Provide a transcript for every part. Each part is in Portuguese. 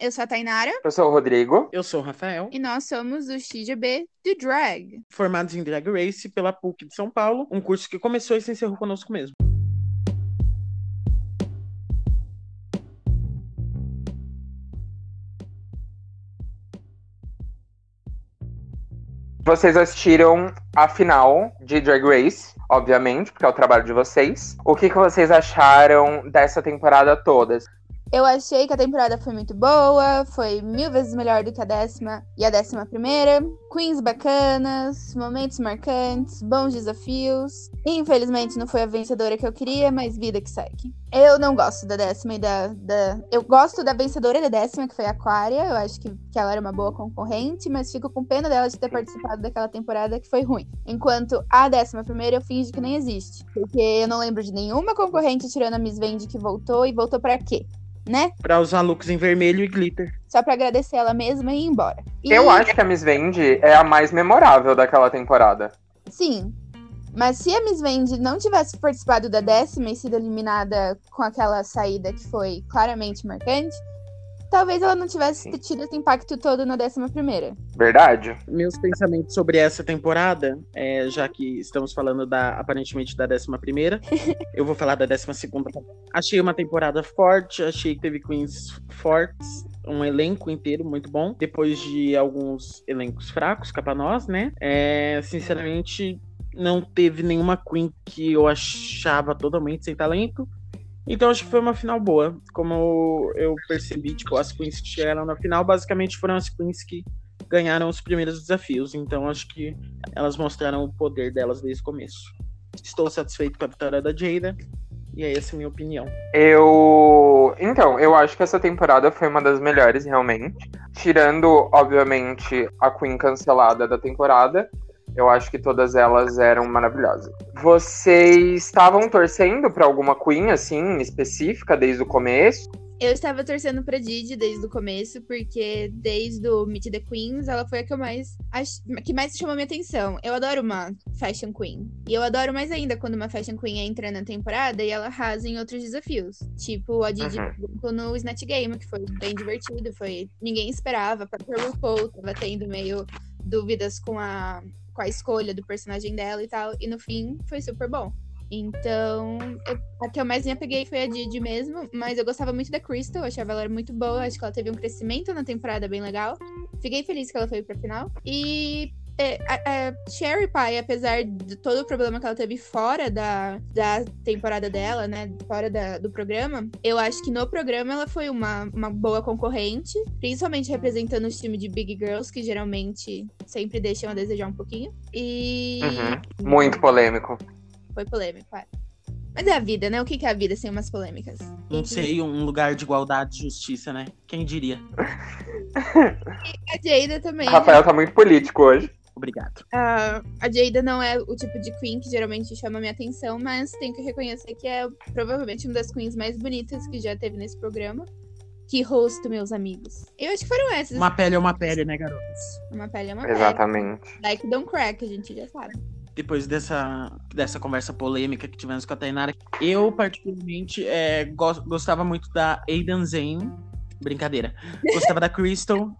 Eu sou a Tainara. Eu sou o Rodrigo. Eu sou o Rafael. E nós somos o XGB de Drag. Formados em Drag Race pela PUC de São Paulo, um curso que começou e se encerrou conosco mesmo. Vocês assistiram a final de Drag Race, obviamente, porque é o trabalho de vocês. O que, que vocês acharam dessa temporada toda? Eu achei que a temporada foi muito boa, foi mil vezes melhor do que a décima e a décima primeira. Queens bacanas, momentos marcantes, bons desafios. Infelizmente não foi a vencedora que eu queria, mas vida que segue. Eu não gosto da décima e da. da... Eu gosto da vencedora da décima, que foi a Aquaria. Eu acho que, que ela era uma boa concorrente, mas fico com pena dela de ter participado daquela temporada que foi ruim. Enquanto a décima primeira eu finge que nem existe. Porque eu não lembro de nenhuma concorrente tirando a Miss Vende que voltou e voltou para quê? Né? Pra usar looks em vermelho e glitter. Só pra agradecer ela mesma e ir embora. E... Eu acho que a Miss Vende é a mais memorável daquela temporada. Sim. Mas se a Miss Vende não tivesse participado da décima e sido eliminada com aquela saída que foi claramente marcante, talvez ela não tivesse tido esse impacto todo na 11 Verdade. Meus pensamentos sobre essa temporada, é, já que estamos falando da aparentemente da 11 eu vou falar da 12 Achei uma temporada forte, achei que teve queens fortes, um elenco inteiro muito bom. Depois de alguns elencos fracos, cá pra nós, né? É, sinceramente, não teve nenhuma queen que eu achava totalmente sem talento. Então acho que foi uma final boa. Como eu percebi, tipo, as queens que chegaram na final basicamente foram as queens que ganharam os primeiros desafios. Então acho que elas mostraram o poder delas desde o começo. Estou satisfeito com a vitória da Jada. E é essa a minha opinião. Eu. Então, eu acho que essa temporada foi uma das melhores, realmente. Tirando, obviamente, a Queen cancelada da temporada. Eu acho que todas elas eram maravilhosas. Vocês estavam torcendo para alguma Queen, assim, específica desde o começo? Eu estava torcendo pra Didi desde o começo, porque desde o Meet the Queens, ela foi a que eu mais que mais chamou minha atenção. Eu adoro uma Fashion Queen. E eu adoro mais ainda quando uma Fashion Queen entra na temporada e ela arrasa em outros desafios. Tipo a Didi uhum. no Snatch Game, que foi bem divertido. Foi. Ninguém esperava. A RuPaul tava tendo meio dúvidas com a com a escolha do personagem dela e tal. E no fim foi super bom. Então, eu, a que eu mais me apeguei foi a Didi mesmo, mas eu gostava muito da Crystal, achava ela muito boa, acho que ela teve um crescimento na temporada bem legal. Fiquei feliz que ela foi pra final. E é, a, a Cherry Pie, apesar de todo o problema que ela teve fora da, da temporada dela, né? Fora da, do programa, eu acho que no programa ela foi uma, uma boa concorrente, principalmente representando os times de Big Girls, que geralmente sempre deixam a desejar um pouquinho. E. Uhum. Muito polêmico. Foi polêmico, é. Mas é a vida, né? O que é a vida sem umas polêmicas? Não sei, um lugar de igualdade e justiça, né? Quem diria? E a Jada também. Rafael né? tá muito político hoje. Obrigado. Uh, a Jada não é o tipo de queen que geralmente chama minha atenção, mas tenho que reconhecer que é provavelmente uma das queens mais bonitas que já teve nesse programa. Que rosto, meus amigos. Eu acho que foram essas. Uma pele é uma pele, né, garotas? Uma pele é uma pele. Exatamente. Like don't crack, a gente já sabe. Depois dessa, dessa conversa polêmica que tivemos com a Tainara, eu particularmente é, gostava muito da Aidan Zane Brincadeira. Gostava da Crystal.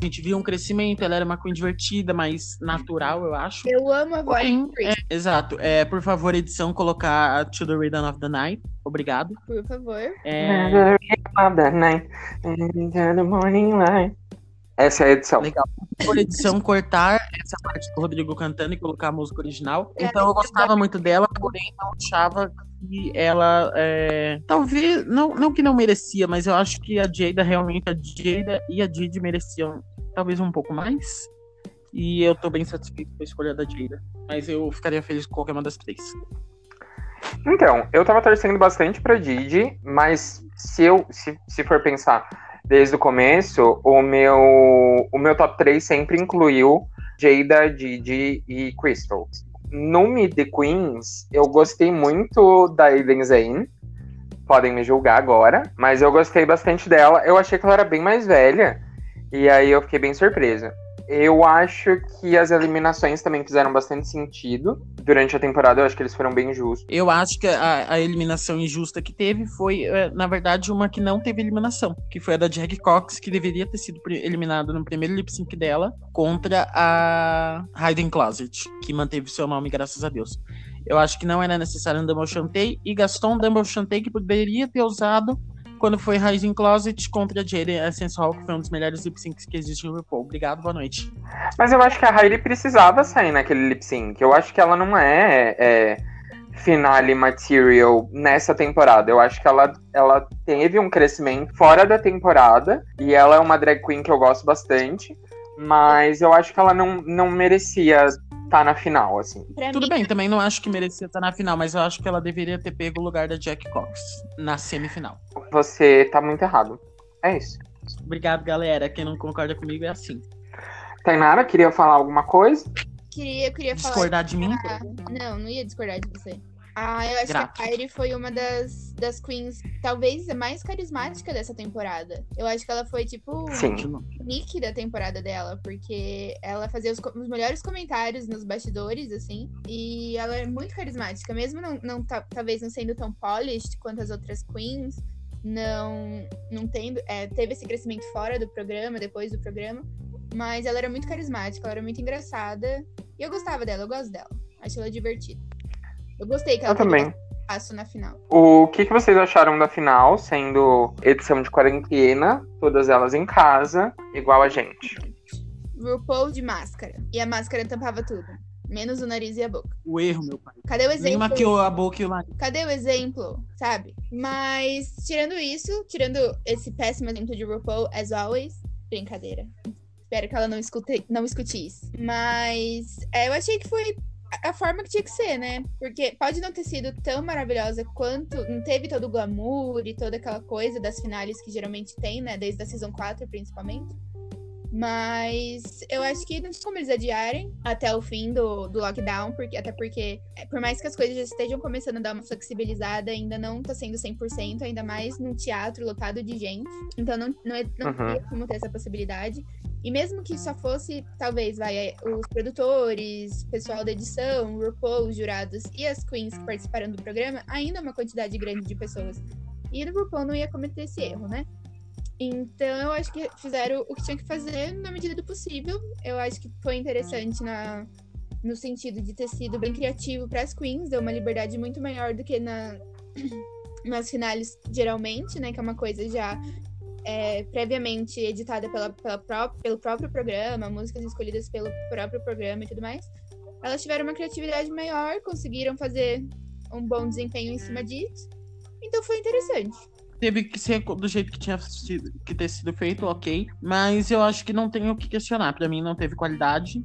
A gente viu um crescimento, ela era uma Queen divertida, mais natural, eu acho. Eu amo a voz é, Exato. É, por favor, edição, colocar To the Rhythm of the Night. Obrigado. Por favor. É... Essa é a edição. Legal. Por edição, cortar essa parte do Rodrigo cantando e colocar a música original. Então eu gostava muito dela, porém não achava que ela é, talvez não, não que não merecia, mas eu acho que a Jada realmente a Jada e a Didi mereciam talvez um pouco mais. E eu tô bem satisfeito com a escolha da Jada, mas eu ficaria feliz com qualquer uma das três. Então, eu tava torcendo bastante pra Didi, mas se eu se, se for pensar desde o começo, o meu o meu top 3 sempre incluiu Jada, Didi e Crystal no Meet the Queens, eu gostei muito da Aiden Zane. Podem me julgar agora, mas eu gostei bastante dela. Eu achei que ela era bem mais velha. E aí eu fiquei bem surpresa. Eu acho que as eliminações também fizeram bastante sentido durante a temporada. Eu acho que eles foram bem justos. Eu acho que a, a eliminação injusta que teve foi, é, na verdade, uma que não teve eliminação, que foi a da Jack Cox, que deveria ter sido eliminada no primeiro lip sync dela contra a Hayden Closet, que manteve seu nome, graças a Deus. Eu acho que não era necessário um Dumble Chantei e gastou um Dumble Chantei que poderia ter usado quando foi Rising Closet contra a Jaden Essence Hall, que foi um dos melhores lip syncs que existe no RuPaul. Obrigado, boa noite. Mas eu acho que a Hailey precisava sair naquele lip sync. Eu acho que ela não é, é finale material nessa temporada. Eu acho que ela, ela teve um crescimento fora da temporada e ela é uma drag queen que eu gosto bastante. Mas eu acho que ela não, não merecia tá na final, assim. Pra Tudo mim... bem, também não acho que merecia estar na final, mas eu acho que ela deveria ter pego o lugar da Jack Cox na semifinal. Você tá muito errado. É isso. Obrigado, galera. Quem não concorda comigo é assim. Tainara, queria falar alguma coisa? Queria, eu queria discordar falar. de mim? Não, não ia discordar de você. Ah, eu acho Grato. que a Kyrie foi uma das, das queens, talvez a mais carismática dessa temporada. Eu acho que ela foi, tipo, Sim. Nick da temporada dela, porque ela fazia os, os, melhores comentários nos bastidores, assim, e ela é muito carismática, mesmo não, não talvez não sendo tão polished quanto as outras queens, não, não tendo, é, teve esse crescimento fora do programa, depois do programa, mas ela era muito carismática, ela era muito engraçada, e eu gostava dela, eu gosto dela, acho ela divertida. Eu gostei que ela eu também. passo na final. O que, que vocês acharam da final, sendo edição de quarentena, todas elas em casa, igual a gente? RuPaul de máscara. E a máscara tampava tudo. Menos o nariz e a boca. O erro, meu pai. Cadê o exemplo? Nem maquiou a boca e o nariz. Cadê o exemplo, sabe? Mas, tirando isso, tirando esse péssimo exemplo de RuPaul, as always, brincadeira. Espero que ela não escute, não escute isso. Mas é, eu achei que foi a forma que tinha que ser, né? Porque pode não ter sido tão maravilhosa quanto. Não teve todo o glamour e toda aquela coisa das finais que geralmente tem, né? Desde a Season 4, principalmente. Mas eu acho que não tinha como eles adiarem até o fim do, do lockdown, porque, até porque, é, por mais que as coisas já estejam começando a dar uma flexibilizada, ainda não tá sendo 100%, ainda mais num teatro lotado de gente. Então não, não, é, não uhum. tinha como ter essa possibilidade. E mesmo que só fosse, talvez, vai, é, os produtores, pessoal da edição, o RuPaul, os jurados e as queens que participaram do programa, ainda é uma quantidade grande de pessoas. E o RuPaul não ia cometer esse erro, né? Então, eu acho que fizeram o que tinha que fazer na medida do possível. Eu acho que foi interessante na, no sentido de ter sido bem criativo para as queens, deu uma liberdade muito maior do que na, nas finais, geralmente, né? Que é uma coisa já é, previamente editada pela, pela pró pelo próprio programa, músicas escolhidas pelo próprio programa e tudo mais. Elas tiveram uma criatividade maior, conseguiram fazer um bom desempenho em cima disso. Então foi interessante. Teve que ser do jeito que tinha sido, que ter sido feito, ok. Mas eu acho que não tem o que questionar. Para mim não teve qualidade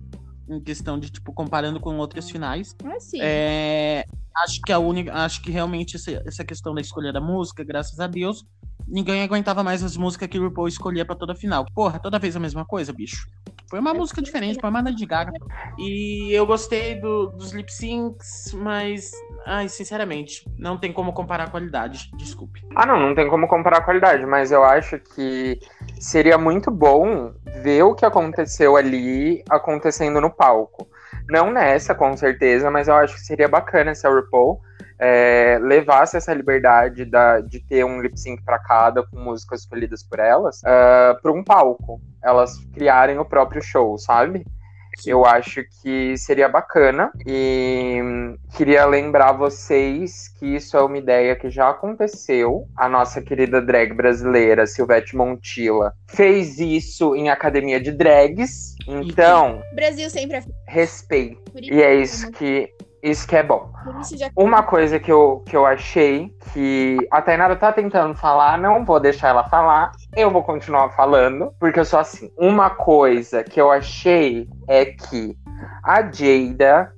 em questão de, tipo, comparando com outras finais. Ah, sim. É, acho que a única. Acho que realmente essa, essa questão da escolha da música, graças a Deus, ninguém aguentava mais as músicas que o RuPaul escolhia pra toda final. Porra, toda vez a mesma coisa, bicho. Foi uma é música diferente, foi uma de Gaga. E eu gostei do, dos lip syncs, mas. Ai, sinceramente, não tem como comparar a qualidade. Desculpe. Ah, não, não tem como comparar a qualidade, mas eu acho que seria muito bom ver o que aconteceu ali acontecendo no palco. Não nessa, com certeza, mas eu acho que seria bacana se a RuPaul é, levasse essa liberdade da, de ter um lip sync para cada, com músicas escolhidas por elas, uh, ah, para um palco. Elas criarem o próprio show, sabe? Eu acho que seria bacana e queria lembrar vocês que isso é uma ideia que já aconteceu. A nossa querida drag brasileira, Silvete Montilla, fez isso em academia de drags. Então, Brasil sempre é respeito. E é isso que isso que é bom. Uma coisa que eu, que eu achei que a Tainara tá tentando falar, não vou deixar ela falar, eu vou continuar falando, porque eu sou assim. Uma coisa que eu achei é que a Jada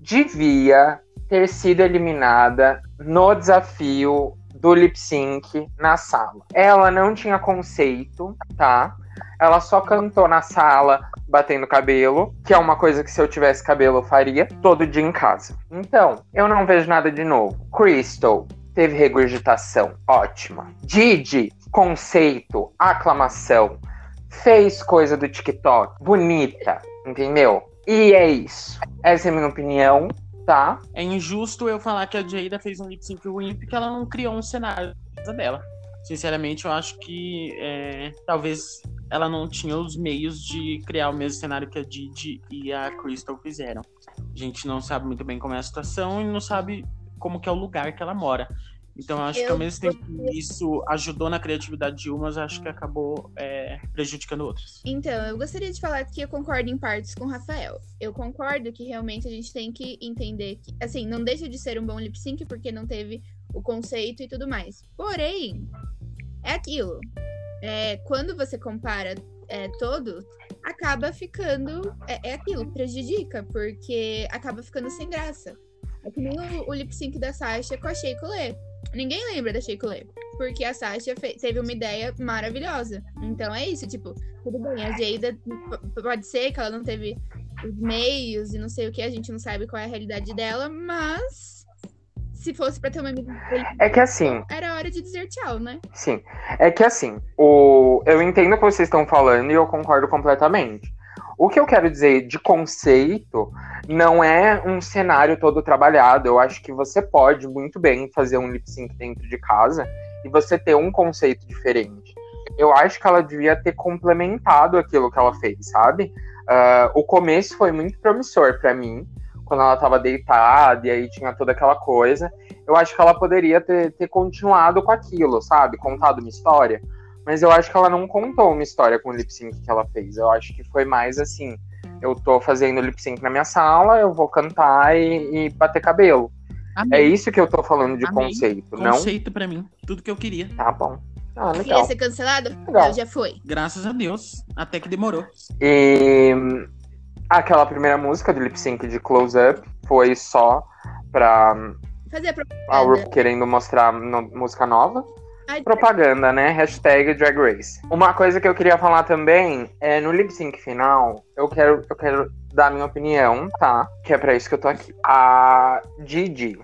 devia ter sido eliminada no desafio do lip sync na sala. Ela não tinha conceito, tá? Ela só cantou na sala, batendo cabelo, que é uma coisa que se eu tivesse cabelo eu faria todo dia em casa. Então, eu não vejo nada de novo. Crystal teve regurgitação, ótima. Didi, conceito, aclamação. fez coisa do TikTok bonita, entendeu? E é isso. Essa é a minha opinião, tá? É injusto eu falar que a Jada fez um lip sync ruim porque ela não criou um cenário dela. Sinceramente, eu acho que é, talvez ela não tinha os meios de criar o mesmo cenário que a Didi e a Crystal fizeram. A gente não sabe muito bem como é a situação e não sabe como que é o lugar que ela mora. Então, acho eu que ao mesmo tempo que isso ajudou na criatividade de umas, acho que acabou é, prejudicando outras. Então, eu gostaria de falar que eu concordo em partes com o Rafael. Eu concordo que realmente a gente tem que entender que, assim, não deixa de ser um bom lip sync porque não teve o conceito e tudo mais. Porém, é aquilo. É, quando você compara é, acaba ficando. É, é, aquilo, prejudica, porque acaba ficando sem graça. É que nem o, o lip sync da Sasha com a Shea Coulee. Ninguém lembra da Shea porque a Sasha teve uma ideia maravilhosa. Então é isso, tipo, tudo bem, a Jada pode ser que ela não teve os meios e não sei o que, a gente não sabe qual é a realidade dela, mas se fosse pra ter uma amiga É que assim. Era hora de dizer tchau, né? Sim. É que assim, o... eu entendo o que vocês estão falando e eu concordo completamente. O que eu quero dizer de conceito não é um cenário todo trabalhado. Eu acho que você pode muito bem fazer um lip sync dentro de casa e você ter um conceito diferente. Eu acho que ela devia ter complementado aquilo que ela fez, sabe? Uh, o começo foi muito promissor para mim, quando ela estava deitada e aí tinha toda aquela coisa. Eu acho que ela poderia ter, ter continuado com aquilo, sabe? Contado uma história mas eu acho que ela não contou uma história com o lip sync que ela fez. Eu acho que foi mais assim: eu tô fazendo lip sync na minha sala, eu vou cantar e, e bater cabelo. Amém. É isso que eu tô falando de Amém. conceito, não? Conceito para mim, tudo que eu queria. Tá bom. Ah, legal. Ia ser cancelado? Legal. já foi. Graças a Deus. Até que demorou. E aquela primeira música do lip sync de Close Up foi só pra. Fazer propaganda. A querendo mostrar no, música nova. Propaganda, né? Hashtag Drag Race. Uma coisa que eu queria falar também é no lip sync final, eu quero, eu quero dar a minha opinião, tá? Que é pra isso que eu tô aqui. A Didi,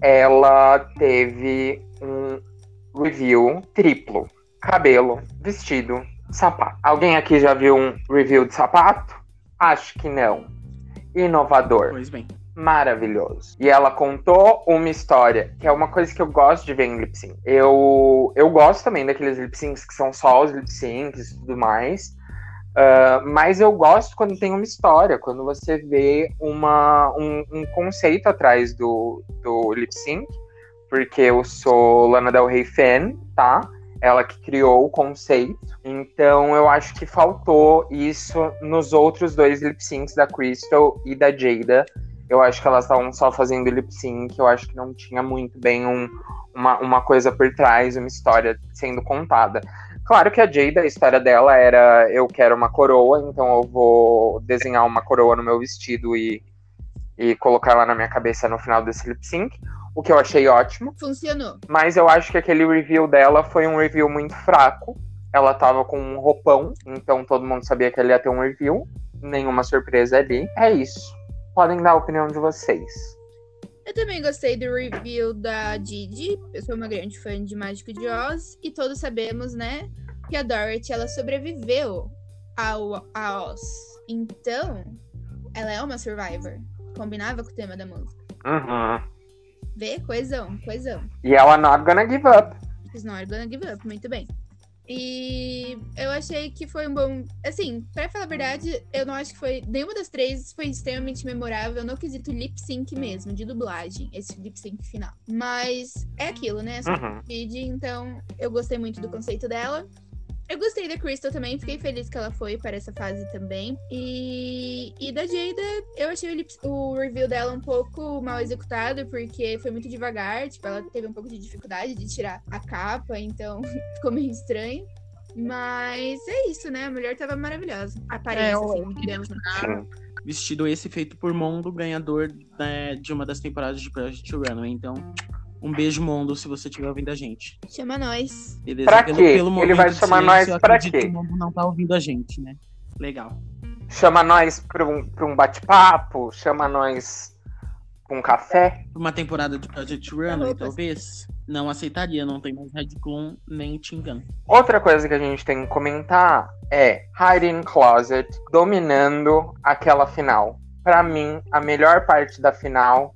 ela teve um review triplo. Cabelo, vestido, sapato. Alguém aqui já viu um review de sapato? Acho que não. Inovador. Pois bem maravilhoso. E ela contou uma história, que é uma coisa que eu gosto de ver em lip sync. Eu, eu gosto também daqueles lip syncs que são só os lip syncs e tudo mais. Uh, mas eu gosto quando tem uma história, quando você vê uma, um, um conceito atrás do, do lip sync. Porque eu sou Lana Del Rey fan, tá? Ela que criou o conceito. Então eu acho que faltou isso nos outros dois lip syncs da Crystal e da Jada eu acho que elas estavam só fazendo lip sync, eu acho que não tinha muito bem um, uma, uma coisa por trás, uma história sendo contada. Claro que a Jada, a história dela era eu quero uma coroa, então eu vou desenhar uma coroa no meu vestido e, e colocar ela na minha cabeça no final desse lip sync, o que eu achei ótimo. Funcionou. Mas eu acho que aquele review dela foi um review muito fraco. Ela tava com um roupão, então todo mundo sabia que ela ia ter um review. Nenhuma surpresa ali. É isso podem dar a opinião de vocês. Eu também gostei do review da Didi. Eu sou uma grande fã de Mágico de Oz. E todos sabemos, né, que a Dorothy, ela sobreviveu ao, a Oz. Então, ela é uma Survivor. Combinava com o tema da música. Uhum. Vê? Coesão, coesão. E ela not gonna give up. She's not gonna give up, muito bem. E eu achei que foi um bom. Assim, pra falar a verdade, eu não acho que foi. Nenhuma das três foi extremamente memorável no quesito lip sync mesmo, de dublagem, esse lip sync final. Mas é aquilo, né? Essa uhum. então eu gostei muito do conceito dela. Eu gostei da Crystal também, fiquei feliz que ela foi para essa fase também. E, e da Jada, eu achei o, o, review dela um pouco mal executado, porque foi muito devagar. Tipo, ela teve um pouco de dificuldade de tirar a capa, então ficou meio estranho. Mas é isso, né? A mulher tava maravilhosa. A aparência, é, assim, digamos. Vestido esse feito por Mondo, ganhador né, de uma das temporadas de Project Runway. Então, um beijo, mundo, se você estiver ouvindo a gente. Chama nós. Beleza? Pra pelo, quê? Pelo Ele vai chamar silêncio, nós pra quê? Que o mundo não tá ouvindo a gente, né? Legal. Chama nós pra um, pra um bate-papo? Chama nós pra um café? Uma temporada de Project Runway, talvez? Não aceitaria, não tem mais Red Clown nem Tingan. Outra coisa que a gente tem que comentar é Hiding Closet dominando aquela final. Para mim, a melhor parte da final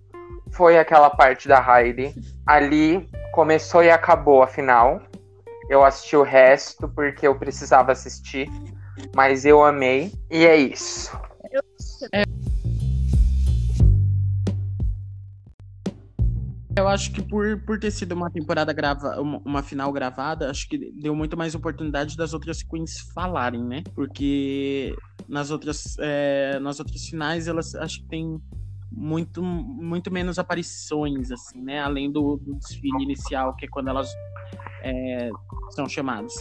foi aquela parte da Heidi. Ali começou e acabou a final. Eu assisti o resto porque eu precisava assistir, mas eu amei e é isso. Eu acho que por, por ter sido uma temporada grava, uma, uma, final gravada, acho que deu muito mais oportunidade das outras queens falarem, né? Porque nas outras, é, nas outras finais elas acho que tem muito, muito menos aparições, assim, né? Além do, do desfile inicial, que é quando elas é, são chamadas.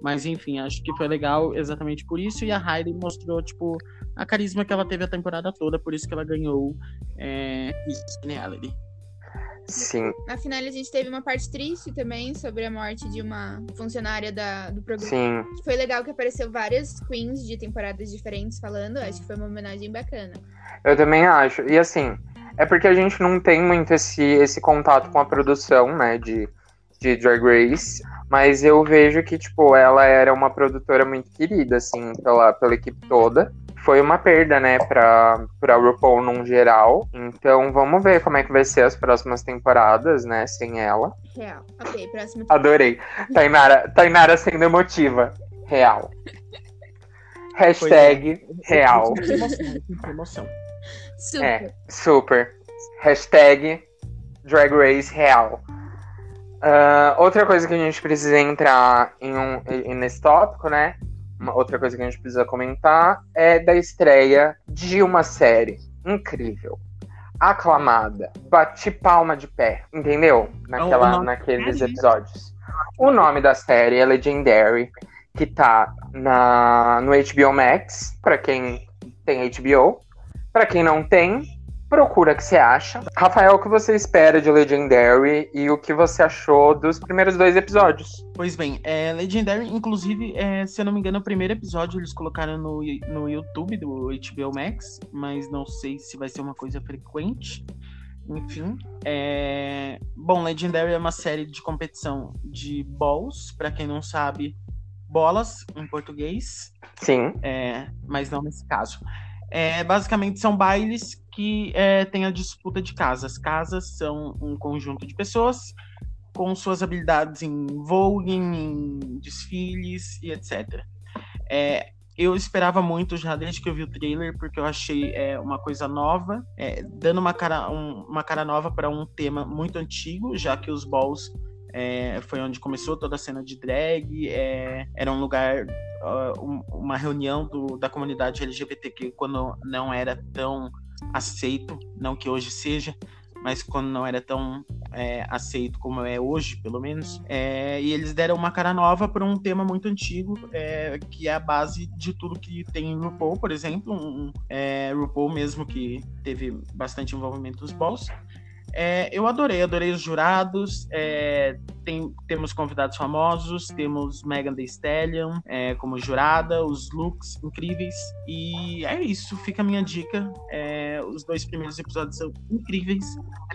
Mas enfim, acho que foi legal exatamente por isso. E a Heidi mostrou, tipo, a carisma que ela teve a temporada toda, por isso que ela ganhou é, Miss Reality. Sim. Na final a gente teve uma parte triste também sobre a morte de uma funcionária da, do programa. Sim. Foi legal que apareceu várias queens de temporadas diferentes falando. Acho que foi uma homenagem bacana. Eu também acho. E assim, é porque a gente não tem muito esse, esse contato com a produção, né, de, de Drag Race. Mas eu vejo que, tipo, ela era uma produtora muito querida, assim, pela, pela equipe toda foi uma perda, né, pra, pra RuPaul num geral. Então vamos ver como é que vai ser as próximas temporadas, né, sem ela. Real. Ok, próxima. Adorei. Tainara, Tainara sendo emotiva. Real. Hashtag é. real. Emoção. Super. É, super. Hashtag Drag Race real. Uh, outra coisa que a gente precisa entrar em um, em, nesse tópico, né? uma outra coisa que a gente precisa comentar é da estreia de uma série incrível, aclamada, bate palma de pé, entendeu? Naquela, naqueles episódios. O nome da série é Legendary, que tá na, no HBO Max, para quem tem HBO. Para quem não tem, procura que você acha. Rafael, o que você espera de Legendary e o que você achou dos primeiros dois episódios? Pois bem, é, Legendary, inclusive, é, se eu não me engano, o primeiro episódio eles colocaram no, no YouTube do HBO Max, mas não sei se vai ser uma coisa frequente. Enfim, é... bom, Legendary é uma série de competição de balls, para quem não sabe, bolas em português. Sim. É, mas não nesse caso. É, basicamente são bailes que é, tem a disputa de casas. Casas são um conjunto de pessoas com suas habilidades em voguing, em desfiles e etc. É, eu esperava muito já desde que eu vi o trailer, porque eu achei é, uma coisa nova, é, dando uma cara, um, uma cara nova para um tema muito antigo, já que os balls é, foi onde começou toda a cena de drag, é, era um lugar, uh, uma reunião do, da comunidade LGBTQ quando não era tão aceito, não que hoje seja, mas quando não era tão é, aceito como é hoje, pelo menos. É, e eles deram uma cara nova para um tema muito antigo, é, que é a base de tudo que tem em RuPaul, por exemplo, um, é, RuPaul mesmo que teve bastante envolvimento nos balls. É, eu adorei, adorei os jurados. É, tem, temos convidados famosos, temos Megan Thee Stallion é, como jurada, os looks incríveis. E é isso, fica a minha dica. É, os dois primeiros episódios são incríveis.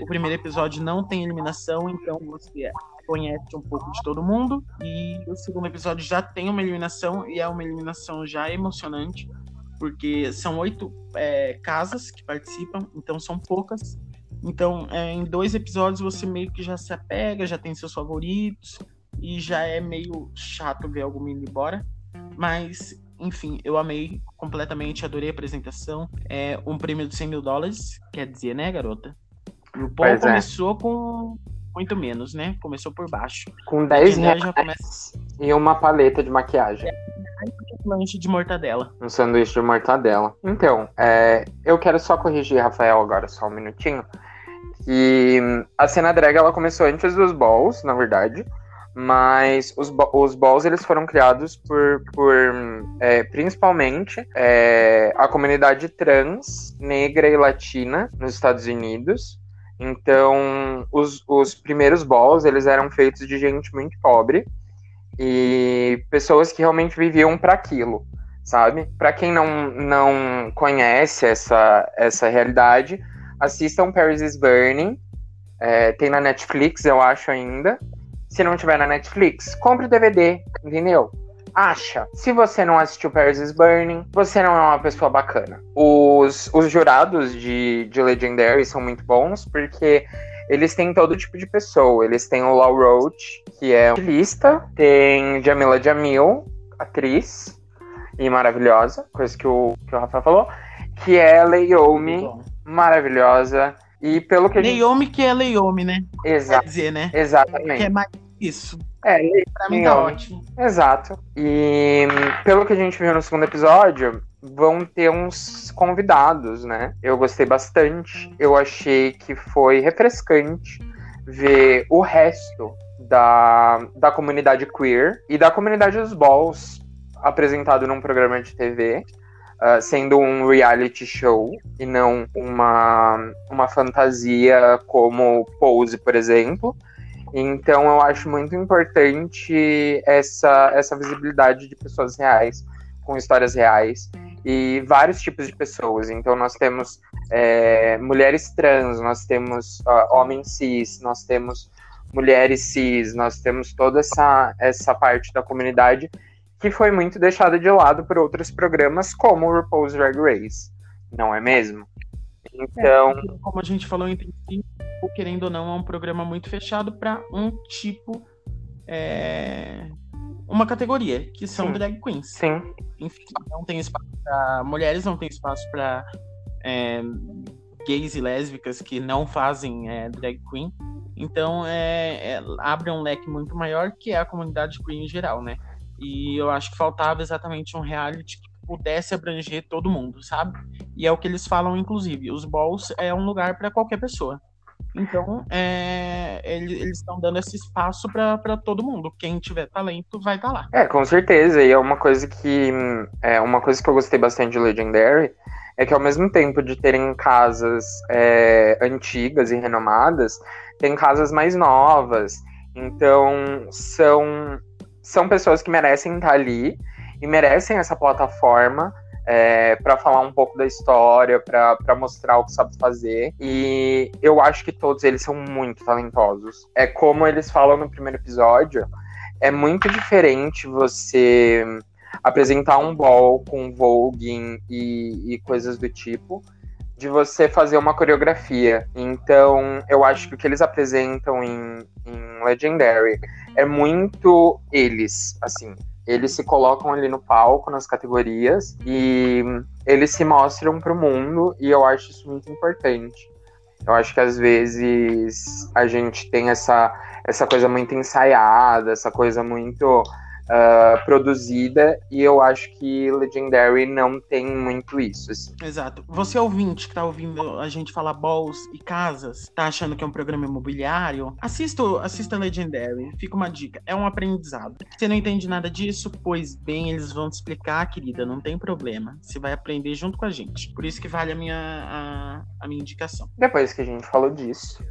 O primeiro episódio não tem eliminação, então você conhece um pouco de todo mundo. E o segundo episódio já tem uma eliminação, e é uma eliminação já emocionante, porque são oito é, casas que participam, então são poucas então, é, em dois episódios você meio que já se apega, já tem seus favoritos e já é meio chato ver algum indo embora. Mas, enfim, eu amei completamente, adorei a apresentação. É um prêmio de 100 mil dólares, quer dizer, né, garota? O Paul é. começou com muito menos, né? Começou por baixo. Com 10 reais já começa... e uma paleta de maquiagem. Um lanche de mortadela. Um sanduíche de mortadela. Então, é, eu quero só corrigir, Rafael, agora só um minutinho. E a cena drag ela começou antes dos balls, na verdade. Mas os, os balls eles foram criados por, por é, principalmente é, a comunidade trans, negra e latina nos Estados Unidos. Então, os, os primeiros balls eles eram feitos de gente muito pobre e pessoas que realmente viviam para aquilo, sabe? Para quem não, não conhece essa, essa realidade, assistam Paris is Burning, É, tem na Netflix, eu acho ainda. Se não tiver na Netflix, compre o DVD, entendeu? Acha. Se você não assistiu Paris is Burning, você não é uma pessoa bacana. Os, os jurados de, de Legendary são muito bons, porque eles têm todo tipo de pessoa. Eles têm o Law Roach, que é lista, tem Jamila Jamil, atriz e maravilhosa, coisa que o, que o Rafa falou, que é Leiomi, maravilhosa. E pelo que a gente... Leiomi que é Leiomi, né? Exato. Quer dizer, né? Exatamente. Que é mais isso. É, Pra mim tá ótimo. Exato. E pelo que a gente viu no segundo episódio, vão ter uns convidados, né? Eu gostei bastante. Eu achei que foi refrescante ver o resto da, da comunidade queer e da comunidade dos balls apresentado num programa de TV. Ah, sendo um reality show e não uma, uma fantasia como Pose, por exemplo. Então eu acho muito importante essa, essa visibilidade de pessoas reais, com histórias reais, e vários tipos de pessoas. Então nós temos é, mulheres trans, nós temos ah, homens cis, nós temos mulheres cis, nós temos toda essa, essa parte da comunidade que foi muito deixada de lado por outros programas como o RuPaul's Drag Race, não é mesmo? Então, Como a gente falou entre si, o querendo ou não, é um programa muito fechado para um tipo. é, Uma categoria, que são Sim. drag queens. sim, Enfim, não tem espaço para mulheres, não tem espaço para gays e lésbicas que não fazem é, drag queen. Então, é, é, abre um leque muito maior que é a comunidade queen em geral, né? E eu acho que faltava exatamente um reality que pudesse abranger todo mundo, sabe? E é o que eles falam, inclusive. Os balls é um lugar para qualquer pessoa. Então, é, ele- eles estão dando esse espaço para todo mundo. Quem tiver talento vai estar lá. É, com certeza. E é uma coisa que é uma coisa que eu gostei bastante de Legendary é que ao mesmo tempo de terem casas é, antigas e renomadas, tem casas mais novas. Então são são pessoas que merecem estar ali e merecem essa plataforma para falar um pouco da história, para mostrar o que sabe fazer. E eu acho que todos eles são muito talentosos. É como eles falam no primeiro episódio, é muito diferente você apresentar um ball com voguing e, e coisas do tipo de você fazer uma coreografia. Então, eu acho que o que eles apresentam em, em Legendary é muito eles, assim. Eles se colocam ali no palco, nas categorias, e eles se mostram pro mundo, e eu acho isso muito importante. Eu acho que às vezes a gente tem essa, essa coisa muito ensaiada, essa coisa muito ah, produzida, e eu acho que Legendary não tem muito isso. Assim. Exato. Você ouvinte que tá ouvindo a gente falar balls e casas, tá achando que é um programa imobiliário, assista, assista Legendary. Fica uma dica. É um aprendizado. Você não entende nada disso? Pois bem, eles vão te explicar, querida. Não tem problema. Você vai aprender junto com a gente. Por isso que vale a minha, a, a minha indicação. Depois que a gente falou disso,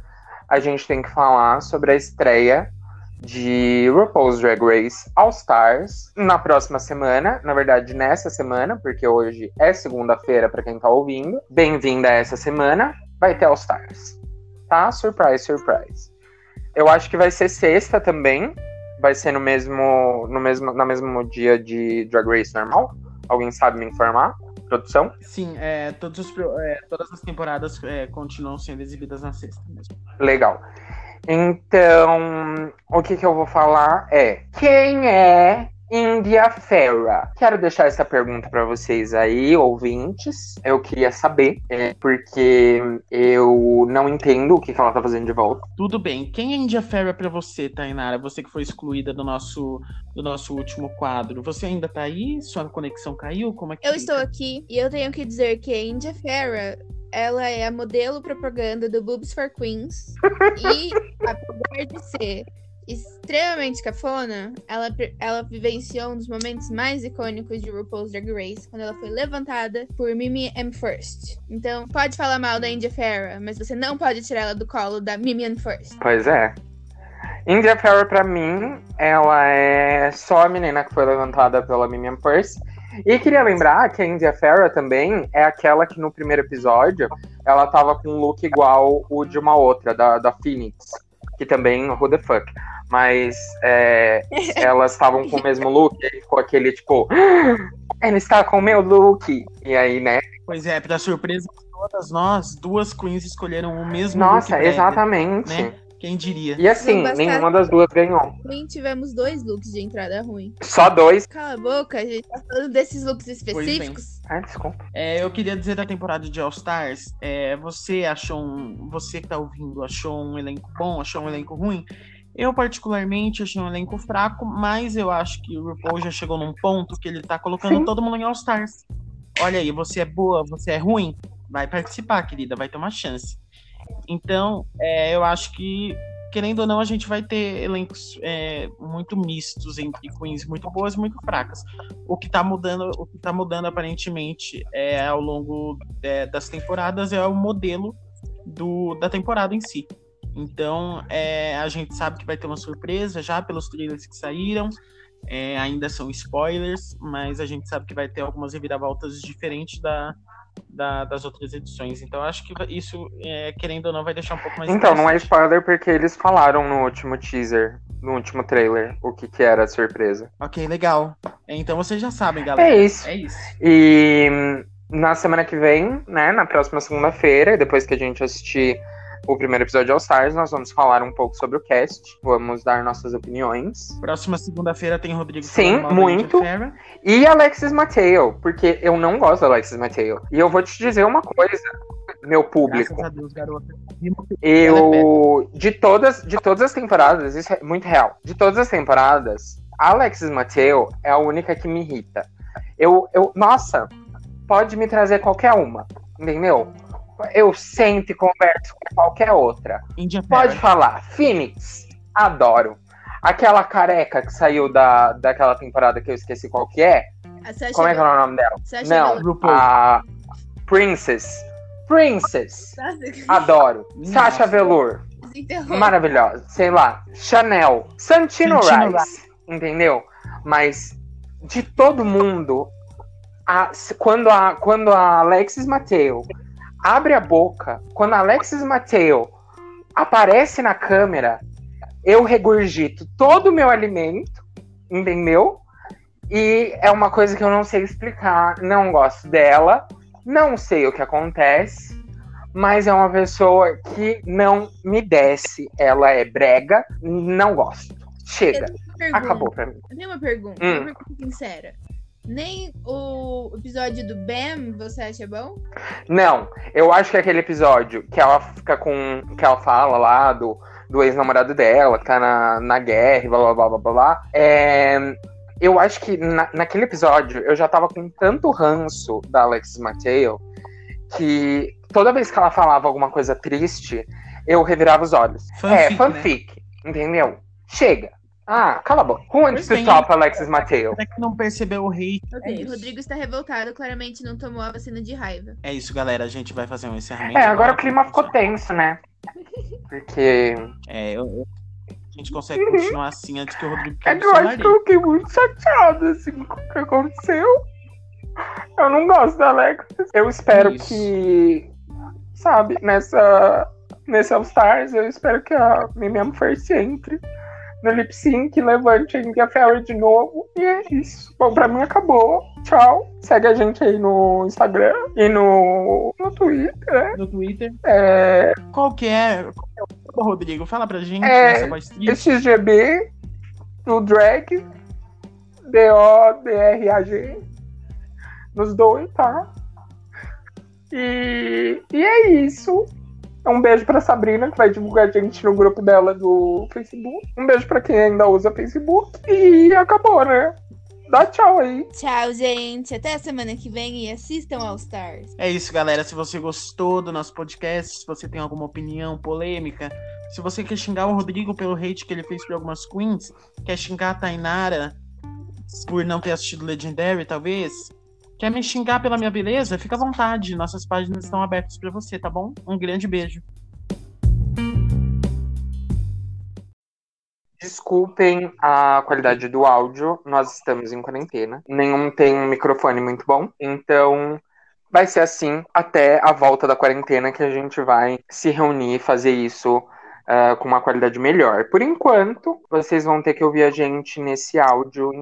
a gente tem que falar sobre a estreia de RuPaul's Drag Race All Stars na próxima semana, na verdade nessa semana, porque hoje é segunda-feira para quem tá ouvindo. Bem-vinda a essa semana, vai ter All Stars. Tá? Surprise, surprise. Eu acho que vai ser sexta também, vai ser no mesmo no mesmo no mesmo dia de Drag Race normal. Alguém sabe me informar? Produção? Sim, é, todos os é, todas as temporadas é, continuam sendo exibidas na sexta mesmo. Legal. Então, o que, que eu vou falar é: quem é India Ferra? Quero deixar essa pergunta para vocês aí, ouvintes. Eu queria saber, é, porque eu não entendo o que, que ela tá fazendo de volta. Tudo bem. Quem é India Ferra pra você, Tainara? Você que foi excluída do nosso, do nosso último quadro. Você ainda tá aí? Sua conexão caiu? Como é que Eu fica? estou aqui e eu tenho que dizer que a India Farah, ela é a modelo propaganda do Boobs for Queens. e, apesar de ser extremamente cafona, ela, ela vivenciou um dos momentos mais icônicos de RuPaul's Drag Race, quando ela foi levantada por Mimi M. First. Então, pode falar mal da India Farah, mas você não pode tirar ela do colo da Mimi M. First. Pois é. India Ferra, pra mim, ela é só a menina que foi levantada pela Mimiam Purse. E queria lembrar que a India Ferra também é aquela que no primeiro episódio ela tava com um look igual o de uma outra, da, da Phoenix, que também, who the fuck. Mas é, elas estavam com o mesmo look, e aí ficou aquele tipo, "Ah, ela está com o meu look. E aí, né? Pois é, pra surpresa de todas nós, duas queens escolheram o mesmo Nossa, look brega, exatamente. né? Quem diria? E assim, nenhuma das duas ganhou. Ruim, tivemos dois looks de entrada ruim. Só dois. Cala a boca, a gente tá falando desses looks específicos. Ai, desculpa. É, eu queria dizer da temporada de All Stars, é, você achou um. Você que tá ouvindo, achou um elenco bom, achou um elenco ruim? Eu, particularmente, achei um elenco fraco, mas eu acho que o RuPaul já chegou num ponto que ele tá colocando Sim. todo mundo em All Stars. Olha aí, você é boa, você é ruim, vai participar, querida, vai ter uma chance. Então, é, eu acho que, querendo ou não, a gente vai ter elencos é, muito mistos entre queens muito boas e muito fracas. O que tá mudando, o que tá mudando aparentemente é, ao longo é, das temporadas é o modelo do, da temporada em si. Então, é, a gente sabe que vai ter uma surpresa já pelos trailers que saíram. É, ainda são spoilers, mas a gente sabe que vai ter algumas reviravoltas diferentes da, da- das outras edições. Então, acho que isso, é, querendo ou não, vai deixar um pouco mais. Então, não é spoiler porque eles falaram no último teaser, no último trailer, o que, que era a surpresa. Ok, legal. Então vocês já sabem, galera. É isso. É isso. E hum, na semana que vem, né, na próxima segunda-feira, depois que a gente assistir o primeiro episódio de All Stars, nós vamos falar um pouco sobre o cast, vamos dar nossas opiniões. Próxima segunda-feira tem Rodrigo. Sim, muito. E Alexis Mateo, porque eu não gosto da Alexis Mateo. E eu vou te dizer uma coisa, meu público. Graças a Deus, garota. Eu. De todas, de todas as temporadas, isso é muito real. De todas as temporadas, a Alexis Mateo é a única que me irrita. Eu, eu. Nossa, pode me trazer qualquer uma. Entendeu? Eu sento e converso com qualquer outra. Índia Pode Ferra. falar. Phoenix, adoro. Aquela careca que saiu da, daquela temporada que eu esqueci qual que é. Como é que é o nome dela? Sasha Não. RuPaul. a Princess. Princess. Adoro. Nossa. Sasha Velour. Maravilhosa. Sei lá. Chanel. Santino, Santino Rice. Entendeu? Mas de todo mundo, a- quando, a, quando a Alexis Mateo abre a boca, quando Alexis Mateo aparece na câmera, eu regurgito todo o meu alimento, entendeu? E é uma coisa que eu não sei explicar, não gosto dela, não sei o que acontece, mas é uma pessoa que não me desce. Ela é brega, não gosto. Chega, acabou pra mim. Eu tenho uma pergunta, Hum. uma pergunta sincera. Nem o episódio do Bam você acha bom? Não, eu acho que aquele episódio que ela fica com. que ela fala lá do, do ex-namorado dela, que tá na, na guerra, e blá blá blá blá blá. blá, É, eu acho que na- naquele episódio eu já tava com tanto ranço da Alexis Mateo que toda vez que ela falava alguma coisa triste, eu revirava os olhos. é, Fanfic, né? fanfic, entendeu? Chega. Ah, cala a boca. Who wants to stop Alexis Mateo? Até que não percebeu o hate. Ok, É. Rodrigo está revoltado, claramente não tomou a vacina de raiva. É isso, galera. A gente vai fazer um encerramento. É, agora o clima ficou tenso, né? Porque. É, eu- eu- a gente consegue continuar assim antes que o Rodrigo É que eu acho que eu fiquei muito chateada, assim, com o que aconteceu. Eu não gosto da Alexis. Eu espero Isso. que, sabe, nessa, nesse All Stars, eu espero que a Mimiam First entre no lip sync, levante a India Ferry de novo. E é isso. Bom, pra mim acabou. Tchau. Segue a gente aí no Instagram e no, no Twitter, né? No Twitter. É, Qual que é? Qual que é o Rodrigo? Fala pra gente É, nessa voz triste. XGB, no drag, D-O-D-R-A-G, nos dois, tá? E, e é isso. Um beijo pra Sabrina, que vai divulgar a gente no grupo dela do Facebook. Um beijo pra quem ainda usa Facebook. E acabou, né? Dá tchau aí. Tchau, gente. Até a semana que vem e assistam All Stars. É isso, galera. Se você gostou do nosso podcast, se você tem alguma opinião polêmica, se você quer xingar o Rodrigo pelo hate que ele fez por algumas queens, quer xingar a Tainara por não ter assistido Legendary, talvez, quer me xingar pela minha beleza, fica à vontade. Nossas páginas estão abertas pra você, tá bom? Um grande beijo. Desculpem a qualidade do áudio, nós estamos em quarentena. Nenhum tem um microfone muito bom, então vai ser assim até a volta da quarentena que a gente vai se reunir e fazer isso uh, com uma qualidade melhor. Por enquanto, vocês vão ter que ouvir a gente nesse áudio